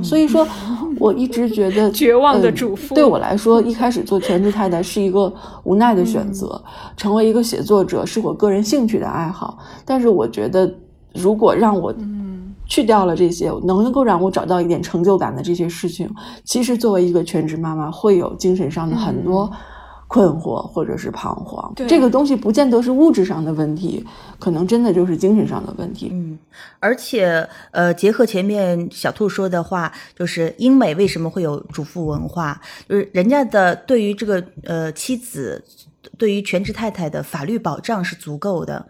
S4: 所以说，我一直觉得
S3: 绝望的主妇
S4: 对我来说，一开始做全职太太是一个无奈的选择，成为一个写作者是我个人兴趣的爱好。但是我觉得，如果让我去掉了这些，能够让我找到一点成就感的这些事情，其实作为一个全职妈妈，会有精神上的很多。困惑或者是彷徨，这个东西不见得是物质上的问题，可能真的就是精神上的问题。
S2: 嗯，而且呃，结合前面小兔说的话，就是英美为什么会有主妇文化，就是人家的对于这个呃妻子。对于全职太太的法律保障是足够的。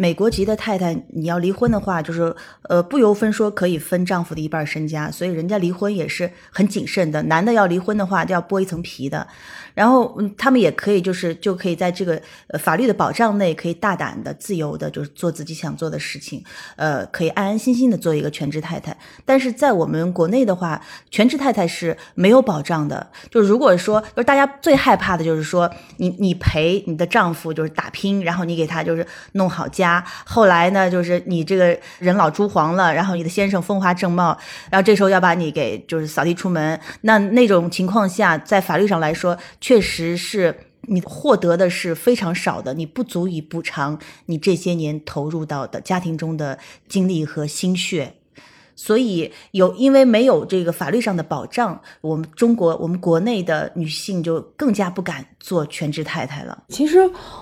S2: 美国籍的太太，你要离婚的话，就是呃不由分说可以分丈夫的一半身家，所以人家离婚也是很谨慎的。男的要离婚的话，就要剥一层皮的。然后嗯他们也可以就是就可以在这个呃法律的保障内，可以大胆的、自由的，就是做自己想做的事情，呃，可以安安心心的做一个全职太太。但是在我们国内的话，全职太太是没有保障的。就如果说，就是大家最害怕的就是说，你你。陪你的丈夫就是打拼，然后你给他就是弄好家。后来呢，就是你这个人老珠黄了，然后你的先生风华正茂，然后这时候要把你给就是扫地出门。那那种情况下，在法律上来说，确实是你获得的是非常少的，你不足以补偿你这些年投入到的家庭中的精力和心血。所以有，因为没有这个法律上的保障，我们中国我们国内的女性就更加不敢做全职太太了。
S4: 其实，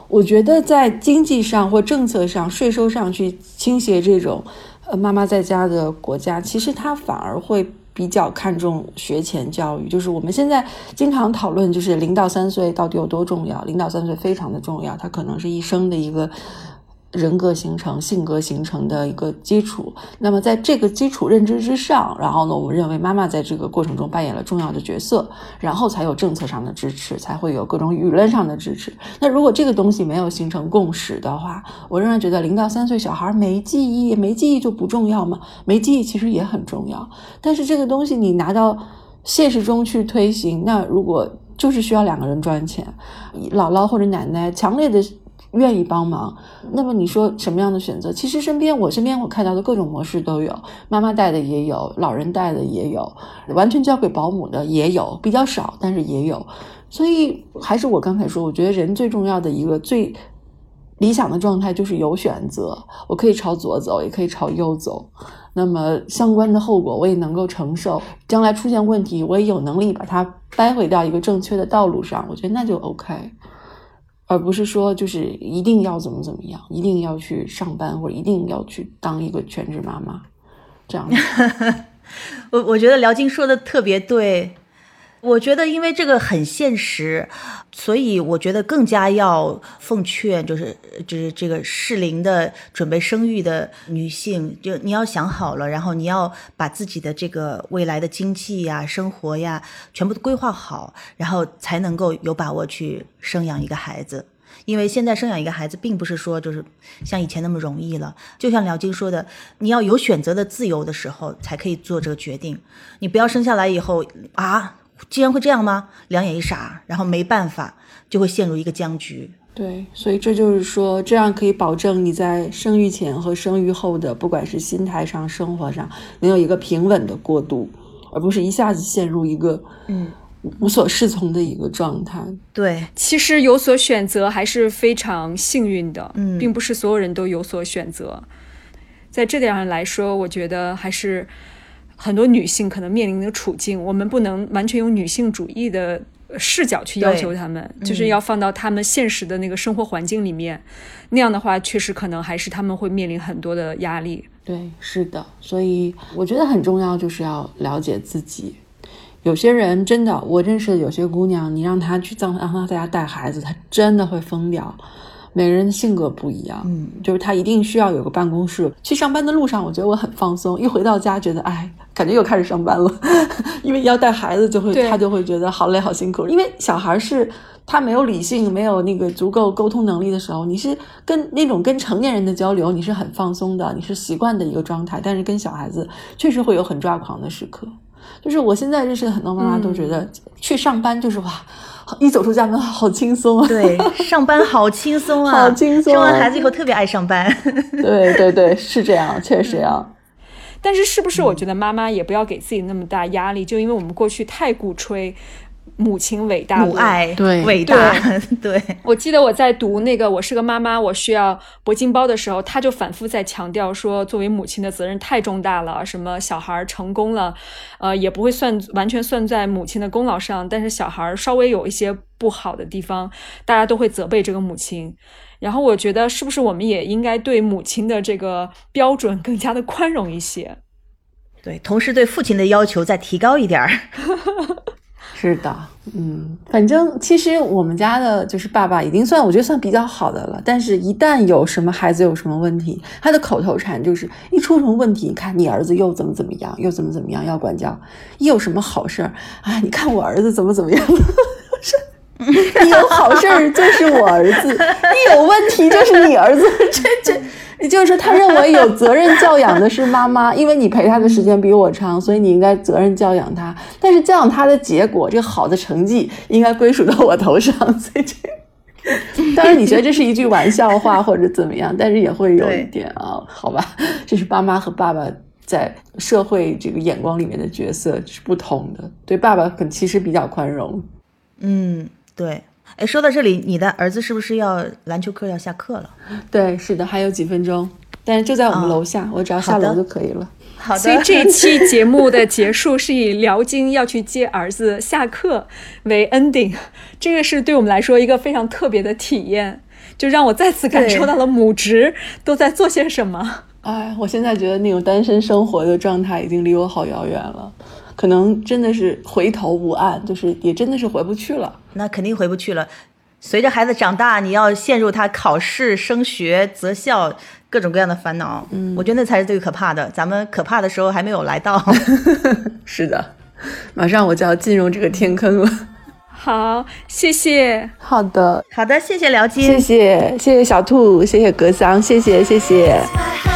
S4: 我觉得在经济上或政策上、税收上去倾斜这种，呃，妈妈在家的国家，其实它反而会比较看重学前教育。就是我们现在经常讨论，就是零到三岁到底有多重要？零到三岁非常的重要，它可能是一生的一个。人格形成、性格形成的一个基础。那么，在这个基础认知之上，然后呢，我们认为妈妈在这个过程中扮演了重要的角色，然后才有政策上的支持，才会有各种舆论上的支持。那如果这个东西没有形成共识的话，我仍然觉得零到三岁小孩没记忆，没记忆就不重要吗？没记忆其实也很重要。但是这个东西你拿到现实中去推行，那如果就是需要两个人赚钱，姥姥或者奶奶强烈的。愿意帮忙。那么你说什么样的选择？其实身边我身边我看到的各种模式都有，妈妈带的也有，老人带的也有，完全交给保姆的也有，比较少，但是也有。所以还是我刚才说，我觉得人最重要的一个最理想的状态就是有选择，我可以朝左走，也可以朝右走。那么相关的后果我也能够承受，将来出现问题我也有能力把它掰回到一个正确的道路上，我觉得那就 OK，而不是说就是一定要怎么怎么样，一定要去上班或者一定要去当一个全职妈妈，这样。
S2: 我我觉得辽金说的特别对。我觉得，因为这个很现实，所以我觉得更加要奉劝，就是就是这个适龄的准备生育的女性，就你要想好了，然后你要把自己的这个未来的经济呀、生活呀，全部都规划好，然后才能够有把握去生养一个孩子。因为现在生养一个孩子，并不是说就是像以前那么容易了。就像廖晶说的，你要有选择的自由的时候，才可以做这个决定。你不要生下来以后啊。竟然会这样吗？两眼一傻，然后没办法，就会陷入一个僵局。
S4: 对，所以这就是说，这样可以保证你在生育前和生育后的，不管是心态上、生活上，能有一个平稳的过渡，而不是一下子陷入一个嗯无所适从的一个状态。
S2: 对，
S3: 其实有所选择还是非常幸运的，嗯，并不是所有人都有所选择。在这点上来说，我觉得还是。很多女性可能面临的处境，我们不能完全用女性主义的视角去要求她们，就是要放到她们现实的那个生活环境里面。那样的话，确实可能还是她们会面临很多的压力。
S4: 对，是的。所以我觉得很重要，就是要了解自己。有些人真的，我认识的有些姑娘，你让她去让让她在家带孩子，她真的会疯掉。每个人的性格不一样，嗯，就是他一定需要有个办公室。去上班的路上，我觉得我很放松；一回到家，觉得哎，感觉又开始上班了。因为要带孩子，就会他就会觉得好累、好辛苦。因为小孩是他没有理性、没有那个足够沟通能力的时候，你是跟那种跟成年人的交流，你是很放松的，你是习惯的一个状态。但是跟小孩子确实会有很抓狂的时刻。就是我现在认识的很多妈妈都觉得去上班就是哇。一走出家门，好轻松啊！
S2: 对，上班好轻松啊，
S4: 好轻松。
S2: 生完孩子以后特别爱上班。
S4: 对对对，是这样，确实啊。
S3: 但是，是不是我觉得妈妈也不要给自己那么大压力？就因为我们过去太鼓吹。母亲伟大，
S2: 母爱
S4: 对
S2: 伟大，对。
S3: 我记得我在读那个《我是个妈妈，我需要铂金包》的时候，他就反复在强调说，作为母亲的责任太重大了。什么小孩成功了，呃，也不会算完全算在母亲的功劳上，但是小孩稍微有一些不好的地方，大家都会责备这个母亲。然后我觉得，是不是我们也应该对母亲的这个标准更加的宽容一些？
S2: 对，同时对父亲的要求再提高一点儿。
S4: 是的，嗯，反正其实我们家的就是爸爸已经算我觉得算比较好的了，但是一旦有什么孩子有什么问题，他的口头禅就是一出什么问题，你看你儿子又怎么怎么样，又怎么怎么样要管教，一有什么好事儿，啊，你看我儿子怎么怎么样，你有好事儿就是我儿子，一有问题就是你儿子，这这。也就是说，他认为有责任教养的是妈妈，因为你陪他的时间比我长，所以你应该责任教养他。但是教养他的结果，这个好的成绩应该归属到我头上。所以这，当然你觉得这是一句玩笑话或者怎么样，但是也会有一点啊，好吧，这是爸妈和爸爸在社会这个眼光里面的角色是不同的。对爸爸，很其实比较宽容。
S2: 嗯，对。哎，说到这里，你的儿子是不是要篮球课要下课了？
S4: 对，是的，还有几分钟，但是就在我们楼下，我只要下楼就可以了。
S2: 好的。
S3: 所以这一期节目的结束是以辽金要去接儿子下课为 ending，这个是对我们来说一个非常特别的体验，就让我再次感受到了母职都在做些什么。
S4: 哎，我现在觉得那种单身生活的状态已经离我好遥远了。可能真的是回头无岸，就是也真的是回不去了。
S2: 那肯定回不去了。随着孩子长大，你要陷入他考试、升学、择校各种各样的烦恼。嗯，我觉得那才是最可怕的。咱们可怕的时候还没有来到。
S4: 是的，马上我就要进入这个天坑了。
S3: 好，谢谢。
S4: 好的，
S2: 好的，谢谢辽金，
S4: 谢谢，谢谢小兔，谢谢格桑，谢谢，谢谢。